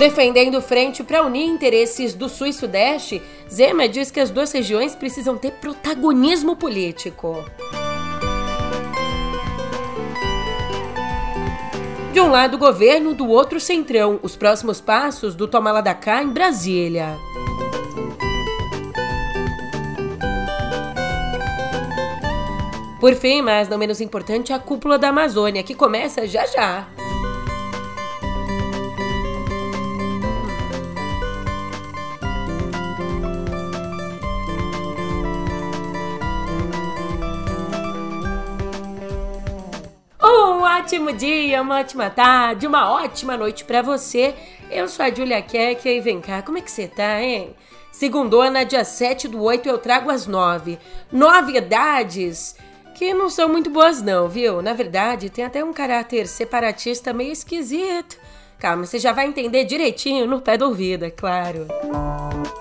Defendendo frente para unir interesses do Sul e Sudeste, Zema diz que as duas regiões precisam ter protagonismo político. De um lado, o governo, do outro, centrão. Os próximos passos do Tomala da Cá em Brasília. Por fim, mas não menos importante, a cúpula da Amazônia, que começa já já. Ótimo dia, uma ótima tarde, uma ótima noite para você. Eu sou a Julia Keck e vem cá, como é que você tá, hein? Segundona, dia 7 do 8, eu trago as 9. Novidades que não são muito boas não, viu? Na verdade, tem até um caráter separatista meio esquisito. Calma, você já vai entender direitinho no pé do ouvido, é claro. Música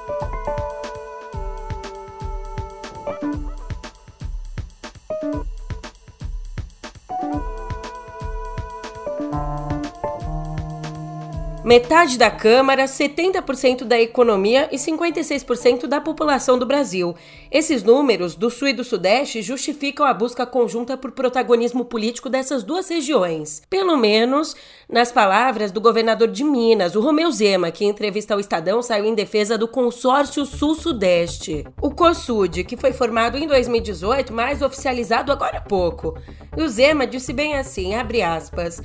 Metade da Câmara, 70% da economia e 56% da população do Brasil. Esses números do Sul e do Sudeste justificam a busca conjunta por protagonismo político dessas duas regiões. Pelo menos nas palavras do governador de Minas, o Romeu Zema, que em entrevista ao Estadão saiu em defesa do consórcio Sul-Sudeste. O COSUD, que foi formado em 2018, mas oficializado agora há pouco. E o Zema disse bem assim, abre aspas,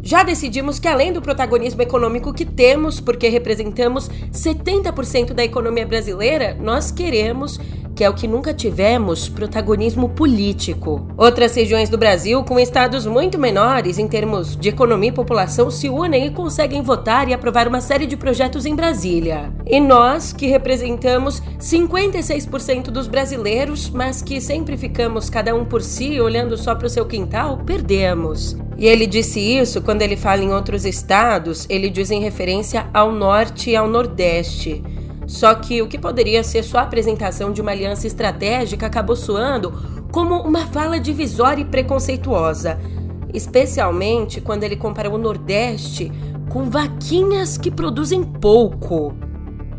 já decidimos que, além do protagonismo econômico que temos, porque representamos 70% da economia brasileira, nós queremos que é o que nunca tivemos, protagonismo político. Outras regiões do Brasil, com estados muito menores em termos de economia e população, se unem e conseguem votar e aprovar uma série de projetos em Brasília. E nós, que representamos 56% dos brasileiros, mas que sempre ficamos cada um por si, olhando só para o seu quintal, perdemos. E ele disse isso quando ele fala em outros estados, ele diz em referência ao norte e ao nordeste. Só que o que poderia ser só a apresentação de uma aliança estratégica acabou soando como uma fala divisória e preconceituosa, especialmente quando ele compara o Nordeste com vaquinhas que produzem pouco.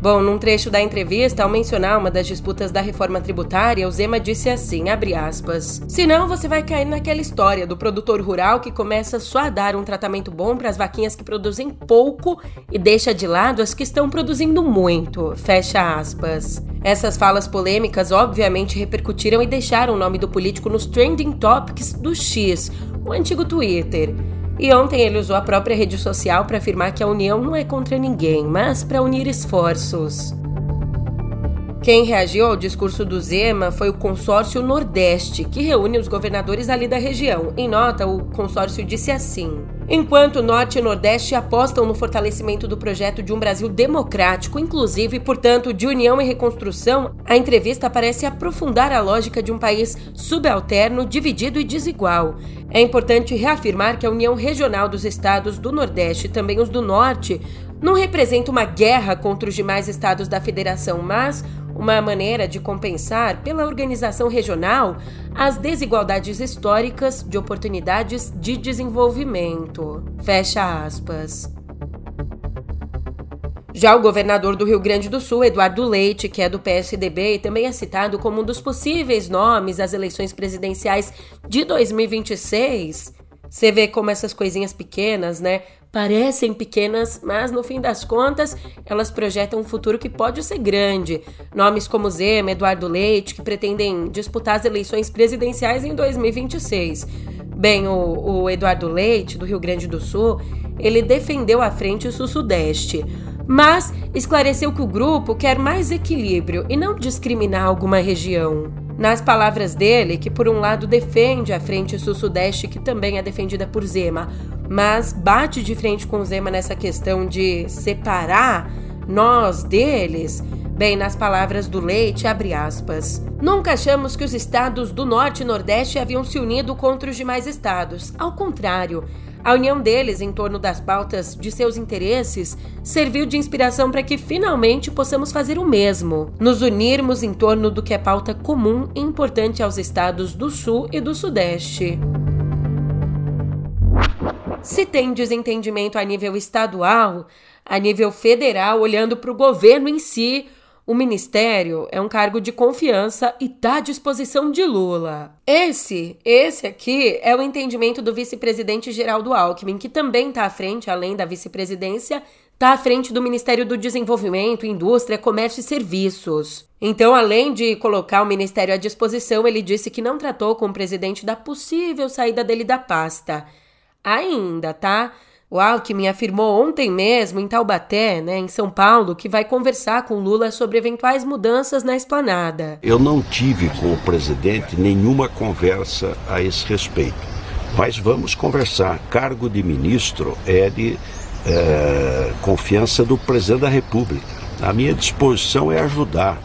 Bom, num trecho da entrevista, ao mencionar uma das disputas da reforma tributária, o Zema disse assim, abre aspas, senão você vai cair naquela história do produtor rural que começa só a dar um tratamento bom para as vaquinhas que produzem pouco e deixa de lado as que estão produzindo muito, fecha aspas. Essas falas polêmicas obviamente repercutiram e deixaram o nome do político nos trending topics do X, o antigo Twitter. E ontem ele usou a própria rede social para afirmar que a união não é contra ninguém, mas para unir esforços. Quem reagiu ao discurso do Zema foi o Consórcio Nordeste, que reúne os governadores ali da região. Em nota, o consórcio disse assim: Enquanto Norte e Nordeste apostam no fortalecimento do projeto de um Brasil democrático, inclusive portanto, de união e reconstrução, a entrevista parece aprofundar a lógica de um país subalterno, dividido e desigual. É importante reafirmar que a união regional dos estados do Nordeste e também os do Norte não representa uma guerra contra os demais estados da federação, mas uma maneira de compensar pela organização regional as desigualdades históricas de oportunidades de desenvolvimento. Fecha aspas. Já o governador do Rio Grande do Sul, Eduardo Leite, que é do PSDB e também é citado como um dos possíveis nomes às eleições presidenciais de 2026, você vê como essas coisinhas pequenas, né? Parecem pequenas, mas no fim das contas, elas projetam um futuro que pode ser grande. Nomes como Zema, Eduardo Leite, que pretendem disputar as eleições presidenciais em 2026. Bem, o, o Eduardo Leite, do Rio Grande do Sul, ele defendeu a frente sul-sudeste mas esclareceu que o grupo quer mais equilíbrio e não discriminar alguma região. Nas palavras dele, que por um lado defende a Frente Sul-Sudeste, que também é defendida por Zema, mas bate de frente com Zema nessa questão de separar nós deles, Bem, nas palavras do Leite, abre aspas. Nunca achamos que os estados do Norte e Nordeste haviam se unido contra os demais estados. Ao contrário, a união deles em torno das pautas de seus interesses serviu de inspiração para que finalmente possamos fazer o mesmo, nos unirmos em torno do que é pauta comum e importante aos estados do Sul e do Sudeste. Se tem desentendimento a nível estadual, a nível federal, olhando para o governo em si, o ministério é um cargo de confiança e está à disposição de Lula. Esse, esse aqui é o entendimento do vice-presidente Geraldo Alckmin, que também está à frente, além da vice-presidência, está à frente do Ministério do Desenvolvimento, Indústria, Comércio e Serviços. Então, além de colocar o ministério à disposição, ele disse que não tratou com o presidente da possível saída dele da pasta. Ainda, tá? O Alckmin afirmou ontem mesmo em Taubaté, né, em São Paulo, que vai conversar com Lula sobre eventuais mudanças na esplanada. Eu não tive com o presidente nenhuma conversa a esse respeito, mas vamos conversar. Cargo de ministro é de é, confiança do presidente da República. A minha disposição é ajudar,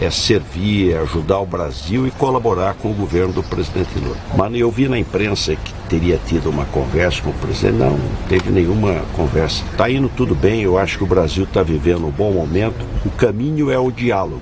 é servir, é ajudar o Brasil e colaborar com o governo do presidente Lula. Mas eu vi na imprensa que teria tido uma conversa com o presidente. Não, não teve nenhuma conversa. Está indo tudo bem, eu acho que o Brasil está vivendo um bom momento. O caminho é o diálogo.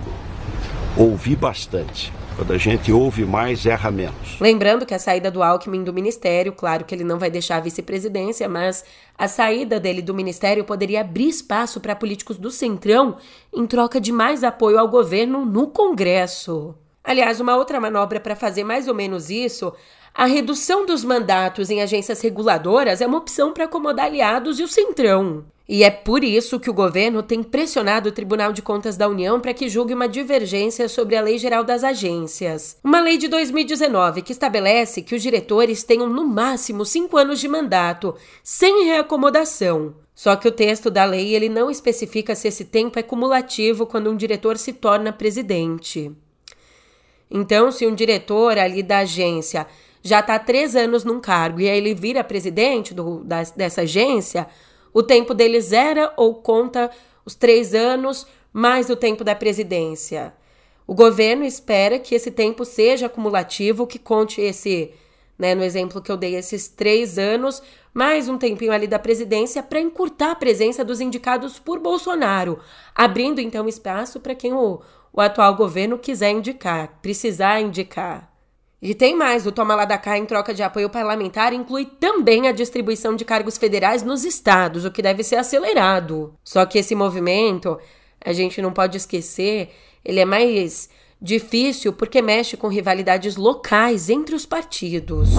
Ouvi bastante. Quando a gente ouve mais, erra menos. Lembrando que a saída do Alckmin do ministério, claro que ele não vai deixar a vice-presidência, mas a saída dele do ministério poderia abrir espaço para políticos do Centrão em troca de mais apoio ao governo no Congresso. Aliás, uma outra manobra para fazer mais ou menos isso a redução dos mandatos em agências reguladoras é uma opção para acomodar aliados e o Centrão. E é por isso que o governo tem pressionado o Tribunal de Contas da União para que julgue uma divergência sobre a Lei Geral das Agências. Uma lei de 2019 que estabelece que os diretores tenham no máximo cinco anos de mandato, sem reacomodação. Só que o texto da lei ele não especifica se esse tempo é cumulativo quando um diretor se torna presidente. Então, se um diretor ali da agência já está três anos num cargo e aí ele vira presidente do, da, dessa agência, o tempo dele zera ou conta os três anos mais o tempo da presidência. O governo espera que esse tempo seja acumulativo, que conte esse, né, no exemplo que eu dei, esses três anos, mais um tempinho ali da presidência para encurtar a presença dos indicados por Bolsonaro, abrindo então espaço para quem o, o atual governo quiser indicar, precisar indicar. E tem mais, o toma lá da cá em troca de apoio parlamentar inclui também a distribuição de cargos federais nos estados, o que deve ser acelerado. Só que esse movimento, a gente não pode esquecer, ele é mais difícil porque mexe com rivalidades locais entre os partidos.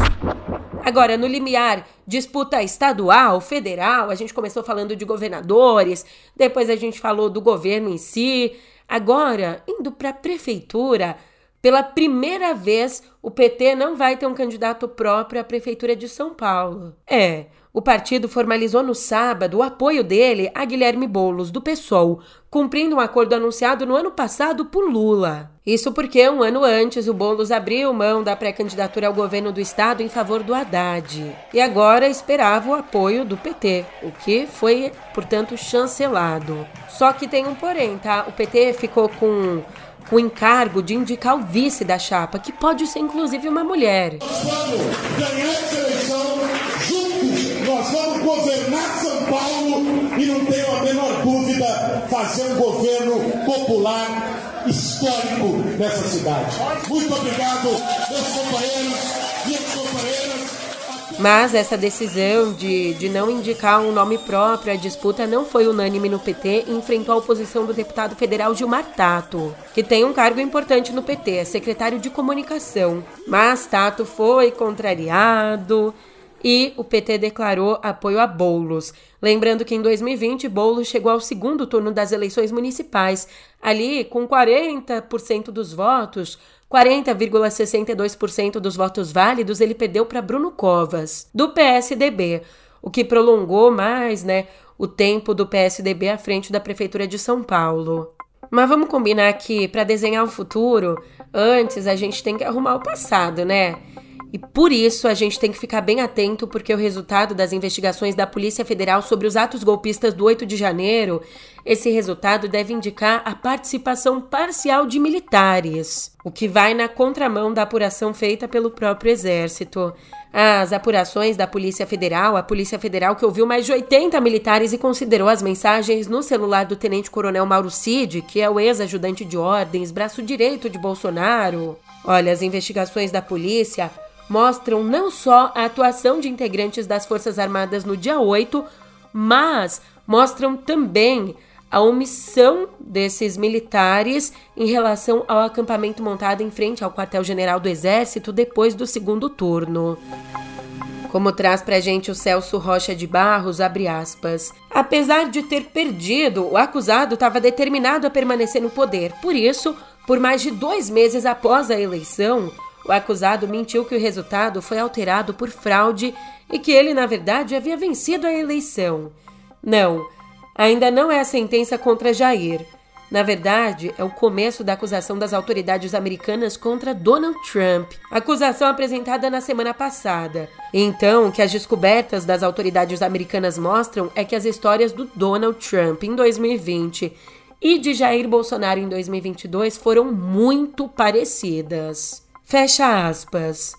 Agora, no limiar disputa estadual, federal, a gente começou falando de governadores, depois a gente falou do governo em si. Agora, indo para a prefeitura, pela primeira vez, o PT não vai ter um candidato próprio à Prefeitura de São Paulo. É, o partido formalizou no sábado o apoio dele a Guilherme Boulos, do PSOL, cumprindo um acordo anunciado no ano passado por Lula. Isso porque, um ano antes, o Boulos abriu mão da pré-candidatura ao governo do estado em favor do Haddad. E agora esperava o apoio do PT, o que foi, portanto, chancelado. Só que tem um porém, tá? O PT ficou com o encargo de indicar o vice da chapa, que pode ser inclusive uma mulher. Nós vamos ganhar essa eleição juntos, nós vamos governar São Paulo e não tenho a menor dúvida, fazer um governo popular histórico nessa cidade. Muito obrigado, Mas essa decisão de, de não indicar um nome próprio à disputa não foi unânime no PT e enfrentou a oposição do deputado federal Gilmar Tato, que tem um cargo importante no PT, é secretário de comunicação. Mas Tato foi contrariado e o PT declarou apoio a Boulos. Lembrando que em 2020, Boulos chegou ao segundo turno das eleições municipais, ali com 40% dos votos 40,62% dos votos válidos ele perdeu para Bruno Covas, do PSDB, o que prolongou mais, né, o tempo do PSDB à frente da prefeitura de São Paulo. Mas vamos combinar que para desenhar o futuro, antes a gente tem que arrumar o passado, né? E por isso a gente tem que ficar bem atento, porque o resultado das investigações da Polícia Federal sobre os atos golpistas do 8 de janeiro, esse resultado deve indicar a participação parcial de militares, o que vai na contramão da apuração feita pelo próprio Exército. As apurações da Polícia Federal, a Polícia Federal que ouviu mais de 80 militares e considerou as mensagens no celular do Tenente Coronel Mauro Cid, que é o ex-ajudante de ordens, braço direito de Bolsonaro. Olha, as investigações da polícia mostram não só a atuação de integrantes das Forças Armadas no dia 8, mas mostram também a omissão desses militares em relação ao acampamento montado em frente ao quartel-general do Exército depois do segundo turno. Como traz pra gente o Celso Rocha de Barros, abre aspas. Apesar de ter perdido, o acusado estava determinado a permanecer no poder. Por isso, por mais de dois meses após a eleição, o acusado mentiu que o resultado foi alterado por fraude e que ele, na verdade, havia vencido a eleição. Não, ainda não é a sentença contra Jair. Na verdade, é o começo da acusação das autoridades americanas contra Donald Trump, acusação apresentada na semana passada. Então, o que as descobertas das autoridades americanas mostram é que as histórias do Donald Trump em 2020 e de Jair Bolsonaro em 2022 foram muito parecidas. Fecha aspas.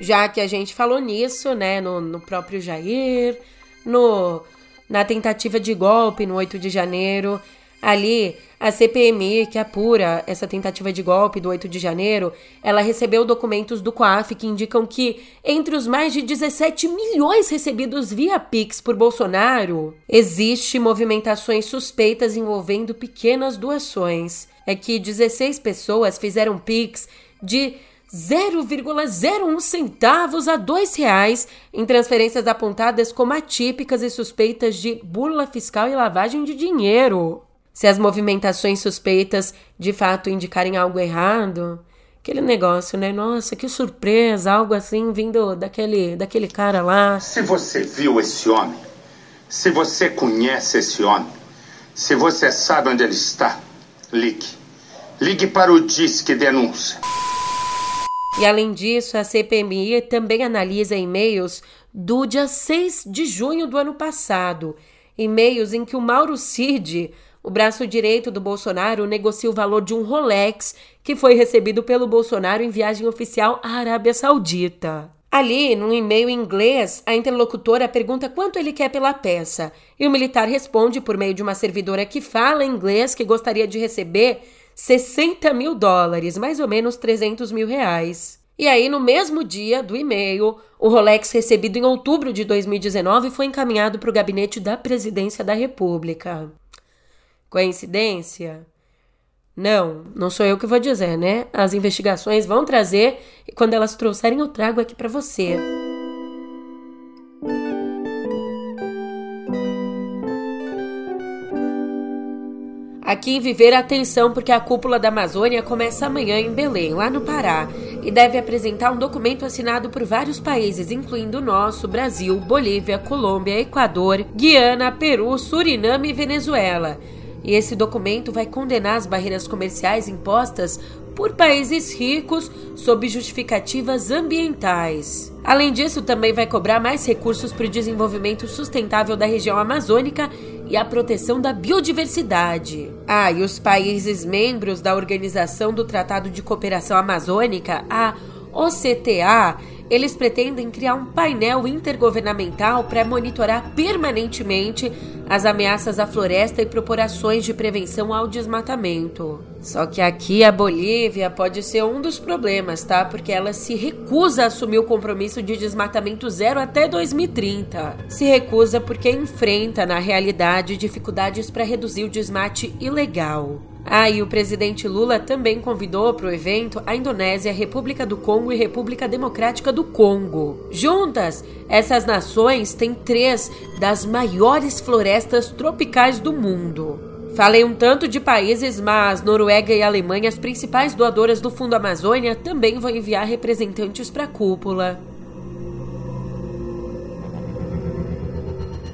Já que a gente falou nisso, né, no, no próprio Jair, no na tentativa de golpe no 8 de janeiro. Ali, a CPMI, que apura essa tentativa de golpe do 8 de janeiro, ela recebeu documentos do COAF que indicam que, entre os mais de 17 milhões recebidos via Pix por Bolsonaro, existe movimentações suspeitas envolvendo pequenas doações. É que 16 pessoas fizeram Pix de 0,01 centavos a dois reais em transferências apontadas como atípicas e suspeitas de burla fiscal e lavagem de dinheiro. Se as movimentações suspeitas de fato indicarem algo errado, aquele negócio, né? Nossa, que surpresa, algo assim vindo daquele, daquele cara lá. Se você viu esse homem, se você conhece esse homem, se você sabe onde ele está, ligue. Ligue para o Disque Denúncia. E além disso, a CPMI também analisa e-mails do dia 6 de junho do ano passado, e-mails em que o Mauro Cid, o braço direito do Bolsonaro, negocia o valor de um Rolex que foi recebido pelo Bolsonaro em viagem oficial à Arábia Saudita. Ali, num e-mail em inglês, a interlocutora pergunta quanto ele quer pela peça, e o militar responde por meio de uma servidora que fala inglês que gostaria de receber 60 mil dólares, mais ou menos 300 mil reais. E aí, no mesmo dia do e-mail, o Rolex recebido em outubro de 2019 foi encaminhado para o gabinete da Presidência da República. Coincidência? Não, não sou eu que vou dizer, né? As investigações vão trazer e quando elas trouxerem eu trago aqui para você. Aqui em Viver, atenção, porque a cúpula da Amazônia começa amanhã em Belém, lá no Pará, e deve apresentar um documento assinado por vários países, incluindo o nosso, Brasil, Bolívia, Colômbia, Equador, Guiana, Peru, Suriname e Venezuela. E esse documento vai condenar as barreiras comerciais impostas por países ricos sob justificativas ambientais. Além disso, também vai cobrar mais recursos para o desenvolvimento sustentável da região amazônica e a proteção da biodiversidade. Ah, e os países membros da Organização do Tratado de Cooperação Amazônica, a OCTA, eles pretendem criar um painel intergovernamental para monitorar permanentemente as ameaças à floresta e propor ações de prevenção ao desmatamento. Só que aqui a Bolívia pode ser um dos problemas, tá? Porque ela se recusa a assumir o compromisso de desmatamento zero até 2030. Se recusa porque enfrenta, na realidade, dificuldades para reduzir o desmate ilegal. Ah, e o presidente Lula também convidou para o evento a Indonésia, República do Congo e República Democrática do Congo. Juntas, essas nações têm três das maiores florestas tropicais do mundo. Falei um tanto de países, mas Noruega e Alemanha, as principais doadoras do Fundo Amazônia, também vão enviar representantes para a cúpula.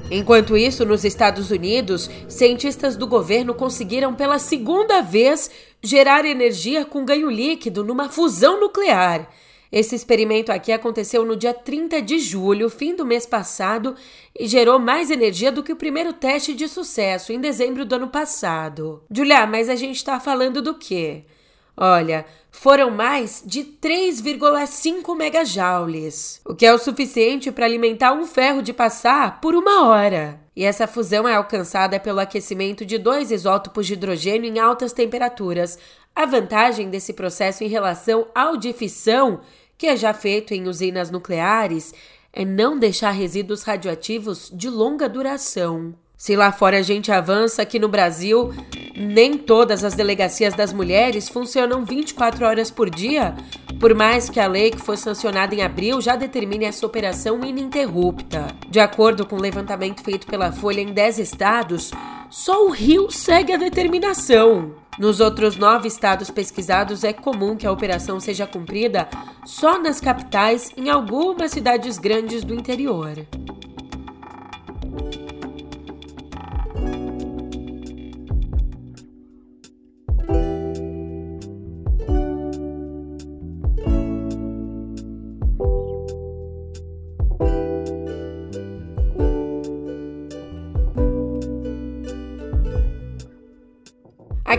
Enquanto isso, nos Estados Unidos, cientistas do governo conseguiram pela segunda vez gerar energia com ganho líquido numa fusão nuclear. Esse experimento aqui aconteceu no dia 30 de julho, fim do mês passado, e gerou mais energia do que o primeiro teste de sucesso, em dezembro do ano passado. Julia, mas a gente está falando do quê? Olha, foram mais de 3,5 megajoules, o que é o suficiente para alimentar um ferro de passar por uma hora. E essa fusão é alcançada pelo aquecimento de dois isótopos de hidrogênio em altas temperaturas. A vantagem desse processo em relação ao de fissão que é já feito em usinas nucleares, é não deixar resíduos radioativos de longa duração. Se lá fora a gente avança, aqui no Brasil, nem todas as delegacias das mulheres funcionam 24 horas por dia, por mais que a lei que foi sancionada em abril já determine essa operação ininterrupta. De acordo com o um levantamento feito pela Folha em 10 estados, só o Rio segue a determinação. Nos outros nove estados pesquisados, é comum que a operação seja cumprida só nas capitais em algumas cidades grandes do interior.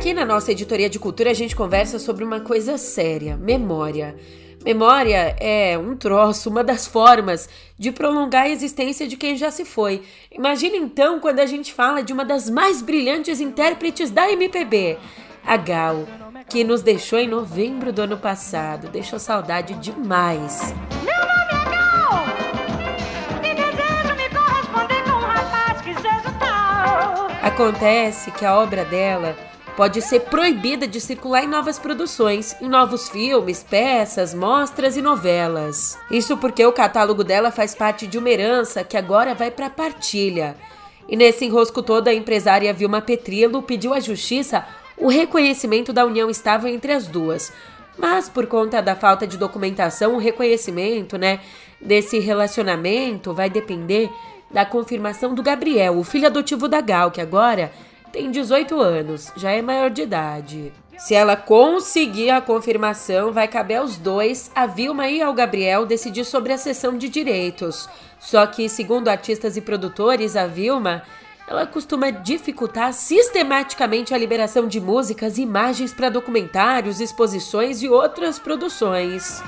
Aqui na nossa editoria de cultura a gente conversa sobre uma coisa séria: memória. Memória é um troço, uma das formas de prolongar a existência de quem já se foi. Imagina então quando a gente fala de uma das mais brilhantes intérpretes da MPB, a Gal, que nos deixou em novembro do ano passado. Deixou saudade demais. Meu nome é Gal! Me desejo me corresponder com um rapaz que seja tal. Acontece que a obra dela pode ser proibida de circular em novas produções, em novos filmes, peças, mostras e novelas. Isso porque o catálogo dela faz parte de uma herança que agora vai para partilha. E nesse enrosco todo, a empresária Vilma Petrilo pediu à justiça o reconhecimento da união estável entre as duas. Mas por conta da falta de documentação, o reconhecimento, né, desse relacionamento vai depender da confirmação do Gabriel, o filho adotivo da Gal, que agora tem 18 anos, já é maior de idade. Se ela conseguir a confirmação, vai caber aos dois, a Vilma e ao Gabriel, decidir sobre a cessão de direitos. Só que, segundo artistas e produtores, a Vilma ela costuma dificultar sistematicamente a liberação de músicas e imagens para documentários, exposições e outras produções.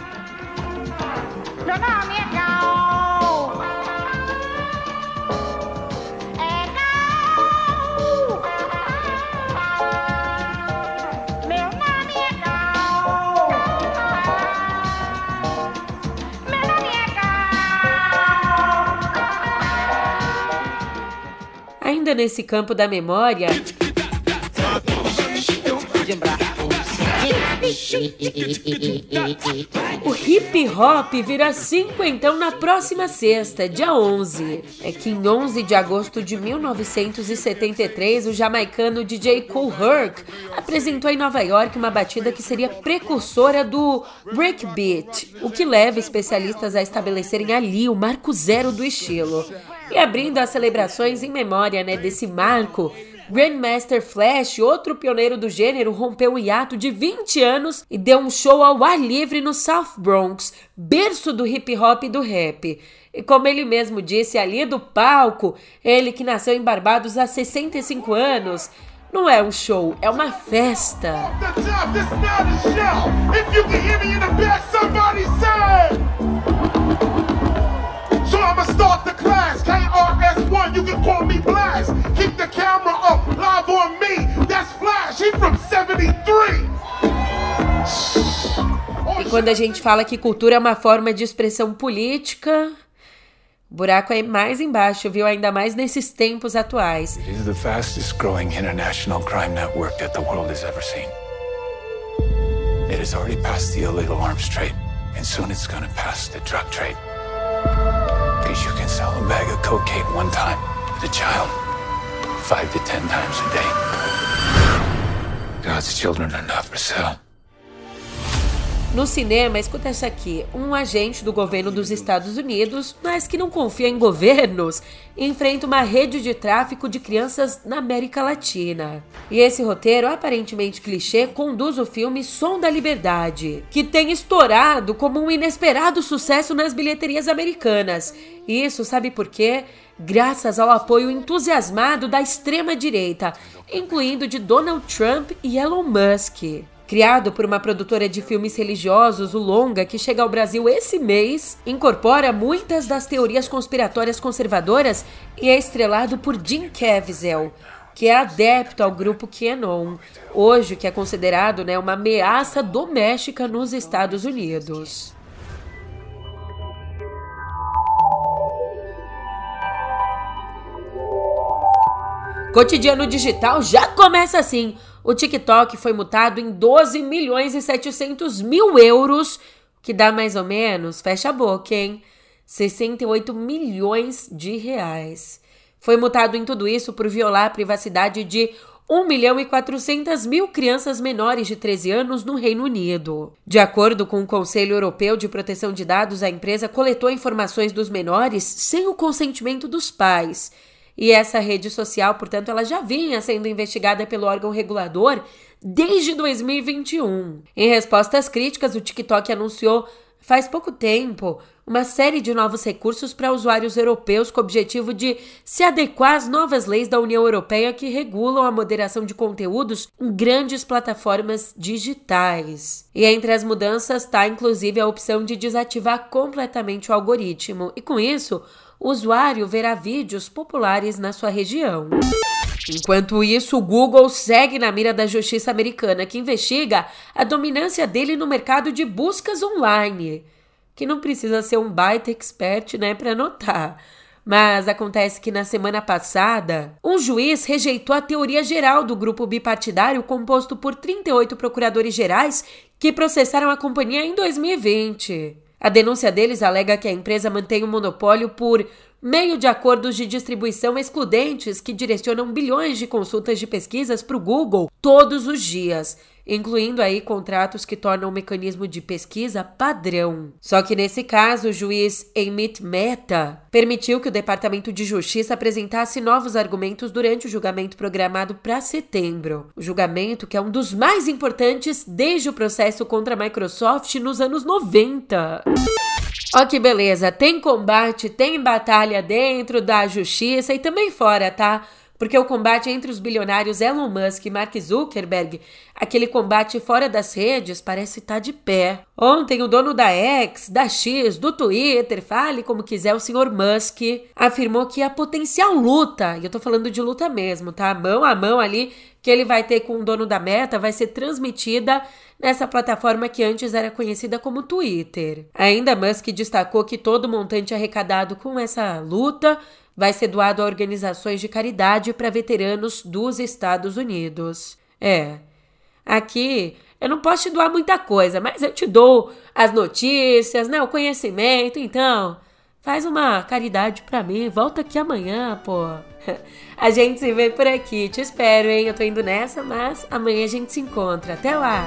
Meu nome é Gal. Ainda nesse campo da memória, o hip hop vira cinquentão na próxima sexta, dia 11. É que em 11 de agosto de 1973, o jamaicano DJ Kool Herc apresentou em Nova York uma batida que seria precursora do breakbeat, o que leva especialistas a estabelecerem ali o marco zero do estilo. E abrindo as celebrações em memória né, desse marco, Grandmaster Flash, outro pioneiro do gênero, rompeu o hiato de 20 anos e deu um show ao ar livre no South Bronx, berço do hip hop e do rap. E como ele mesmo disse ali do palco, ele que nasceu em Barbados há 65 anos, não é um show, é uma festa. So I'ma start the class. KRS1, you can call me Blast. Keep the camera up, live on me. That's Flash, he from 73. E quando a gente fala que cultura é uma forma de expressão política, o buraco é mais embaixo, viu? Ainda mais nesses tempos atuais. It is the fastest growing international crime network that the world has ever seen. It has already passed the illegal arms trade, and soon it's gonna pass the drug trade. You can sell a bag of cocaine one time a child, five to ten times a day. God's children are not for sale. No cinema, escuta essa aqui: um agente do governo dos Estados Unidos, mas que não confia em governos, enfrenta uma rede de tráfico de crianças na América Latina. E esse roteiro, aparentemente clichê, conduz o filme Som da Liberdade, que tem estourado como um inesperado sucesso nas bilheterias americanas. Isso sabe por quê? Graças ao apoio entusiasmado da extrema-direita, incluindo de Donald Trump e Elon Musk. Criado por uma produtora de filmes religiosos, o Longa, que chega ao Brasil esse mês, incorpora muitas das teorias conspiratórias conservadoras e é estrelado por Jim Caviezel, que é adepto ao grupo QAnon, hoje que é considerado né, uma ameaça doméstica nos Estados Unidos. Cotidiano Digital já começa assim o TikTok foi multado em 12 milhões e 700 mil euros, que dá mais ou menos, fecha a boca, hein? 68 milhões de reais. Foi multado em tudo isso por violar a privacidade de 1 milhão e 400 mil crianças menores de 13 anos no Reino Unido. De acordo com o Conselho Europeu de Proteção de Dados, a empresa coletou informações dos menores sem o consentimento dos pais. E essa rede social, portanto, ela já vinha sendo investigada pelo órgão regulador desde 2021. Em respostas críticas, o TikTok anunciou faz pouco tempo uma série de novos recursos para usuários europeus com o objetivo de se adequar às novas leis da União Europeia que regulam a moderação de conteúdos em grandes plataformas digitais. E entre as mudanças está inclusive a opção de desativar completamente o algoritmo, e com isso, o usuário verá vídeos populares na sua região. Enquanto isso, o Google segue na mira da justiça americana, que investiga a dominância dele no mercado de buscas online. Que não precisa ser um baita expert, né, para notar. Mas acontece que na semana passada, um juiz rejeitou a teoria geral do grupo bipartidário composto por 38 procuradores gerais que processaram a companhia em 2020. A denúncia deles alega que a empresa mantém o um monopólio por meio de acordos de distribuição excludentes que direcionam bilhões de consultas de pesquisas para o Google todos os dias, incluindo aí contratos que tornam o mecanismo de pesquisa padrão. Só que nesse caso, o juiz Amit Mehta permitiu que o Departamento de Justiça apresentasse novos argumentos durante o julgamento programado para setembro. O julgamento que é um dos mais importantes desde o processo contra a Microsoft nos anos 90. Ó que beleza, tem combate, tem batalha dentro da justiça e também fora, tá? Porque o combate entre os bilionários Elon Musk e Mark Zuckerberg, aquele combate fora das redes, parece estar tá de pé. Ontem, o dono da X, da X, do Twitter, fale como quiser, o senhor Musk, afirmou que a potencial luta, e eu tô falando de luta mesmo, tá? Mão a mão ali, que ele vai ter com o dono da meta, vai ser transmitida nessa plataforma que antes era conhecida como Twitter. Ainda Musk destacou que todo o montante arrecadado com essa luta vai ser doado a organizações de caridade para veteranos dos Estados Unidos. É. Aqui eu não posso te doar muita coisa, mas eu te dou as notícias, né, o conhecimento, então faz uma caridade para mim, volta aqui amanhã, pô. A gente se vê por aqui, te espero, hein? Eu tô indo nessa, mas amanhã a gente se encontra. Até lá!